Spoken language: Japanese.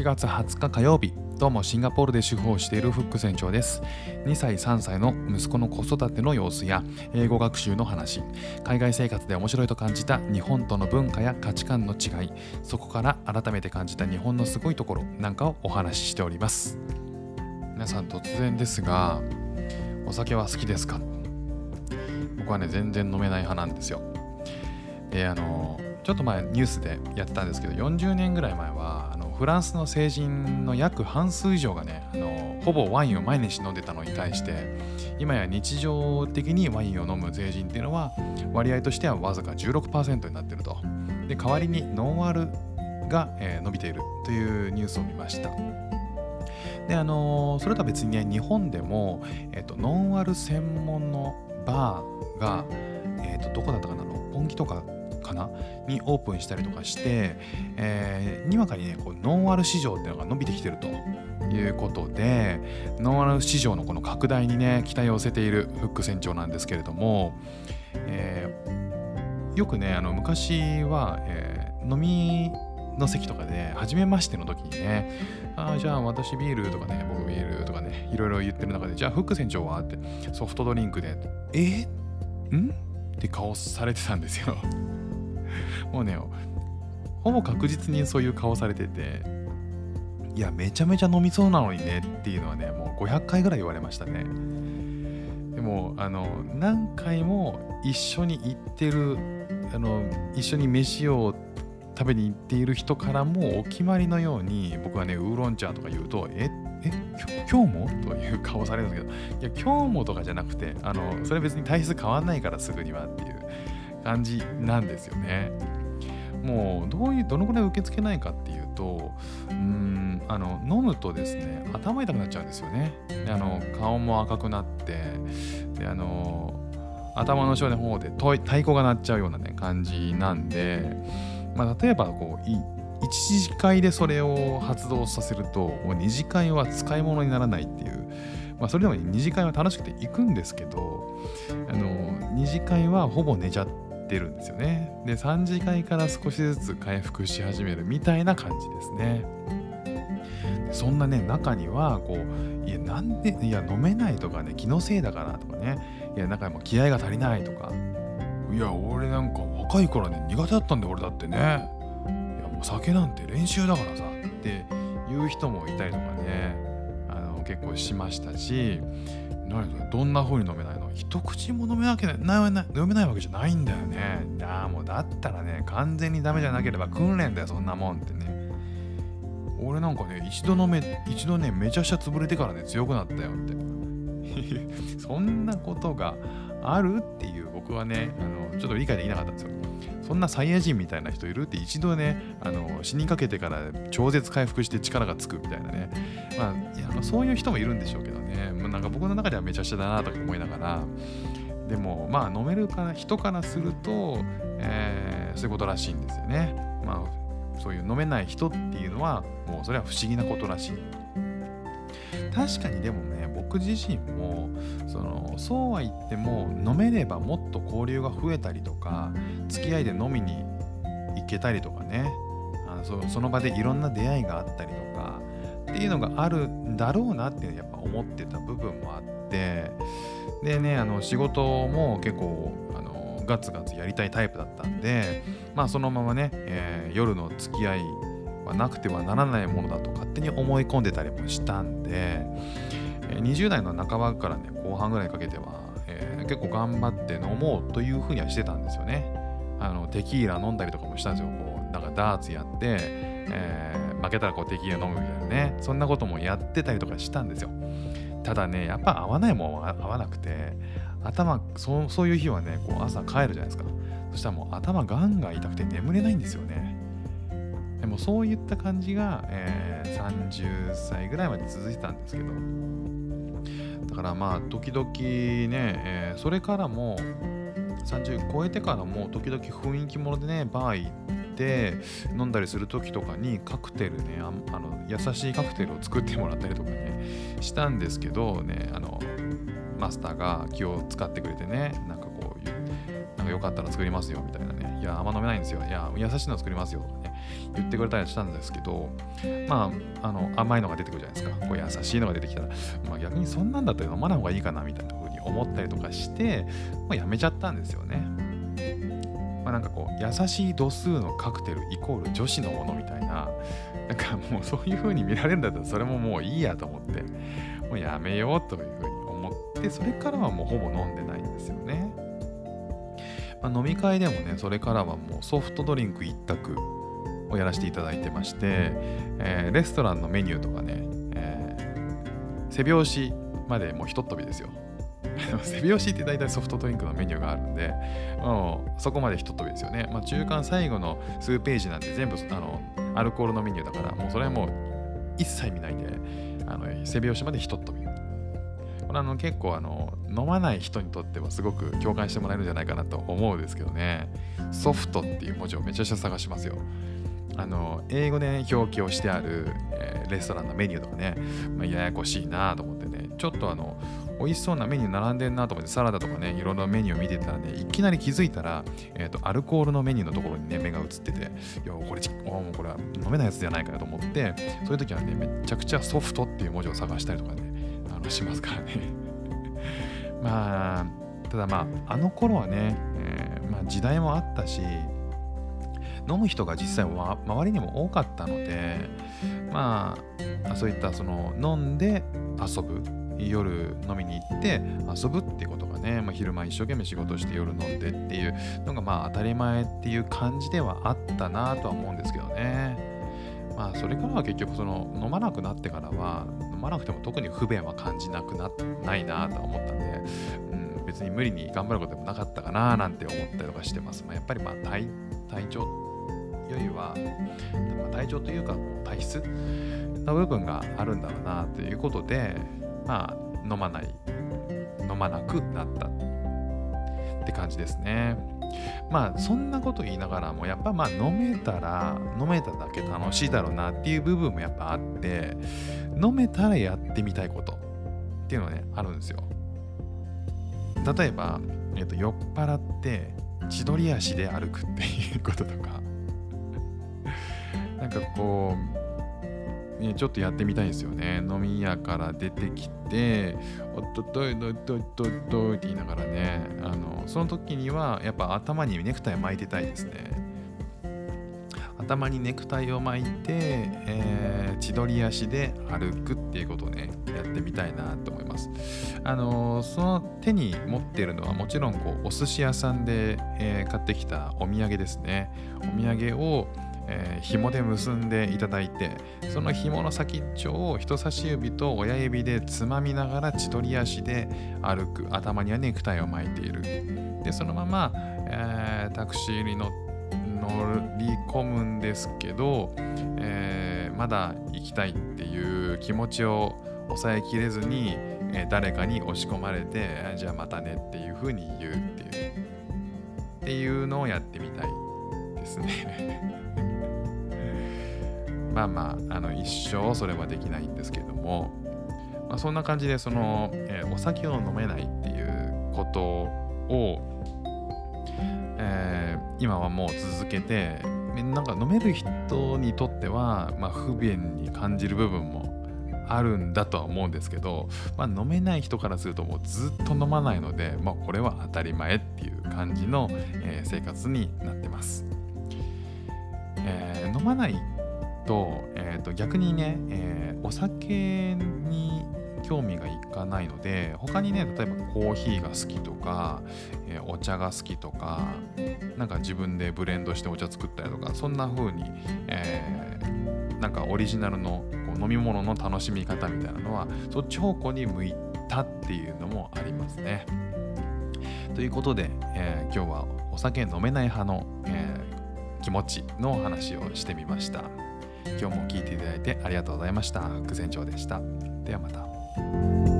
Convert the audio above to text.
7月20日火曜日どうもシンガポールで主婦をしているフック船長です。2歳3歳の息子の子育ての様子や英語学習の話海外生活で面白いと感じた日本との文化や価値観の違いそこから改めて感じた日本のすごいところなんかをお話ししております。皆さん突然ですがお酒は好きですか？僕はね全然飲めない派なんですよ。であのちょっと前ニュースでやってたんですけど40年ぐらい前はフランスの成人の約半数以上がねあのほぼワインを毎日飲んでたのに対して今や日常的にワインを飲む成人っていうのは割合としてはわずか16%になってると。で代わりにノンアルが、えー伸びているというニュースを見ました。であのそれとは別にね日本でも、えっとノンアル専門のバーが、えっとどこだったかな六本木とかかな？にオープンしたりとかして、えーにわかにねこうノンアル市場っていうのが伸びてきてるということでノンアル市場のこの拡大にね期待を寄せているフック船長なんですけれども、えーよくねあの昔は、えー飲みの席とかで初めましての時にねあーじゃあ私ビールとかね僕ビールとかねいろいろ言ってる中でじゃあフック船長は？ってソフトドリンクでえ？ん？って顔されてたんですよ。もうねほぼ確実にそういう顔されてていやめちゃめちゃ飲みそうなのにねっていうのはねもう500回ぐらい言われましたね。でもあの何回も一緒に行ってるあの一緒に飯を食べに行っている人からもお決まりのように僕はねウーロン茶とか言うとええ今日も？という顔されるんですけどいや今日もとかじゃなくてあのそれ別に体質変わんないからすぐにはっていう。感じなんですよね。もうどういうどのぐらい受け付けないかっていうとうんあの飲むとですね頭痛くなっちゃうんですよね。であの顔も赤くなってであの頭の後ろの方で太鼓が鳴っちゃうようなね感じなんで、まあ、例えばこう1次会でそれを発動させるともう2次会は使い物にならないっていう、まあ、それでも2次会は楽しくて行くんですけどあの2次会はほぼ寝ちゃってるんですよね。で3次会から少しずつ回復し始めるみたいな感じですね。そんなね中にはこういやなんでいや飲めないとかね気のせいだからとかね。いやなんかも気合が足りないとか。いや俺なんか若い頃ね苦手だったんだ俺だってね。いやもう酒なんて練習だからさっていう人もいたりとかねあの結構しましたし何どんな風に飲めないの？一口も飲めなきゃなな飲めないわけじゃないんだよね。いやもうだったらね完全にダメじゃなければ訓練だよそんなもんってね。俺なんかね一度飲め一度ねめちゃくちゃ潰れてからね強くなったよって。そんなことがあるっていう僕はねあのちょっと理解できなかったんですよ。そんなサイヤ人みたいな人いるって一度ねあの死にかけてから超絶回復して力がつくみたいなね。まあいやそういう人もいるんでしょうけどねもうなんか僕の中ではめちゃくちゃだなとか思いながらでもまあ飲めるから人からすると、えーそういうことらしいんですよね。まあそういう飲めない人っていうのはもうそれは不思議なことらしい。確かにでもね僕自身もそのそうは言っても飲めればもっと交流が増えたりとか付き合いで飲みに行けたりとかねあのそその場でいろんな出会いがあったりとかっていうのがあるんだろうなってやっぱ思ってた部分もあってでねあの仕事も結構あのガツガツやりたいタイプだったんでまあそのままね、えー夜の付き合いはなくてはならないものだと勝手に思い込んでたりもしたんで、20代の半ばからね後半ぐらいかけては、えー結構頑張って飲もうというふうにはしてたんですよね。あのテキーラ飲んだりとかもしたんですよ。こうなんかダーツやって、えー負けたらこうテキーラ飲むみたいなね。そんなこともやってたりとかしたんですよ。ただねやっぱ合わないもんは合わなくて頭そうそういう日はねこう朝帰るじゃないですか。そしたらもう頭ガンガン痛くて眠れないんですよね。でもそういった感じが、えー30歳ぐらいまで続いてたんですけど。だからまあ時々ね、えーそれからも30超えてからも時々雰囲気ものでねバー行って飲んだりする時とかにカクテルねああの優しいカクテルを作ってもらったりとかねしたんですけどねあのマスターが気を使ってくれてねなんかこういうなんかよかったら作りますよみたいなねいや、あんま飲めないんですよ。いや、優しいの作りますよ。とかね、言ってくれたりしたんですけど、まあ、あの、甘いのが出てくるじゃないですか。こう優しいのが出てきたら、まあ逆にそんなんだったら飲まない方がいいかな、みたいなに思ったりとかして、まあ、やめちゃったんですよね。まあ、なんかこう、優しい度数のカクテルイコール女子のものみたいな、なんかもうそういう風に見られるんだったらそれももういいやと思って、もうやめようという風に思って、それからはもうほぼ飲んでないんですよね。まあ、飲み会でもね、それからはもうソフトドリンク一択をやらせていただいてまして、えー、レストランのメニューとかね、えー、背拍子までもうひとっ飛びですよ。背拍子って大体ソフトドリンクのメニューがあるんで、もうそこまでひとっ飛びですよね。まあ、中間最後の数ページなんて全部あのアルコールのメニューだから、もうそれはもう一切見ないで、あの背拍子までひとっ飛び。これあの結構あの飲まない人にとってはすごく共感してもらえるんじゃないかなと思うんですけどね。ソフトっていう文字をめちゃくちゃ探しますよ。あの英語で、表記をしてある、えー、レストランのメニューとかね、まあ、ややこしいなと思ってね、ちょっとあの美味しそうなメニュー並んでんなと思ってサラダとかねいろんなメニューを見てたらねいきなり気づいたら、えーと、アルコールのメニューのところにね目が映ってていやこれもうこれは飲めないやつじゃないかなと思ってそういう時はねめちゃくちゃソフトっていう文字を探したりとかねあのしますからね。まあただまああの頃はね、えー、まあ、時代もあったし飲む人が実際は周りにも多かったのでまあそういったその飲んで遊ぶ夜飲みに行って遊ぶってことがね、まあ、昼間一生懸命仕事して夜飲んでっていうのがまあ当たり前っていう感じではあったなとは思うんですけどね。まあそれからは結局その飲まなくなってからは飲まなくても特に不便は感じなくなないなとは思ったんで、うん、別に無理に頑張ることでもなかったかななんて思ったりとかしてます。まあ、やっぱりまあ体体調よりは、体調というか体質の部分があるんだろうなということで、まあ、飲まない、飲まなくなったって感じですね。まあそんなこと言いながらもやっぱまあ飲めたら飲めただけ楽しいだろうなっていう部分もやっぱあって飲めたらやってみたいことっていうのねあるんですよ。例えば、えっと、酔っ払って千鳥足で歩くっていうこととかなんかこうね、ちょっとやってみたいですよね。飲み屋から出てきて、おっとっといとっといとっといって言いながらね、あのその時にはやっぱ頭にネクタイ巻いてたいですね。頭にネクタイを巻いて、えー、千鳥足で歩くっていうことをね、やってみたいなと思います。あのー、その手に持ってるのはもちろんこうお寿司屋さんで、えー、買ってきたお土産ですね。お土産をえー、紐で結んでいただいてその紐の先っちょを人差し指と親指でつまみながら千鳥足で歩く頭にはネクタイを巻いている。でそのまま、えー、タクシーに乗り込むんですけど、えー、まだ行きたいっていう気持ちを抑えきれずに、え誰かに押し込まれてじゃあまたねっていうふうに言うっていう。っていうのをやってみたいですね。まあまああの一生それはできないんですけども、まあ、そんな感じでその、えー、お酒を飲めないっていうことを、えー、今はもう続けてなんか飲める人にとっては、まあ、不便に感じる部分もあるんだとは思うんですけど、まあ、飲めない人からするともうずっと飲まないので、まあ、これは当たり前っていう感じの、えー、生活になってます。えー、飲まないと,、えー、と逆にね、えー、お酒に興味がいかないので他にね例えばコーヒーが好きとか、えー、お茶が好きとかなんか自分でブレンドしてお茶作ったりとかそんな風に、えー、なんかオリジナルのこう飲み物の楽しみ方みたいなのはそっち方向に向いたっていうのもありますね。ということで、えー、今日はお酒飲めない派の、えー、気持ちの話をしてみました。今日も聴いていただいてありがとうございました。副船長でした。ではまた。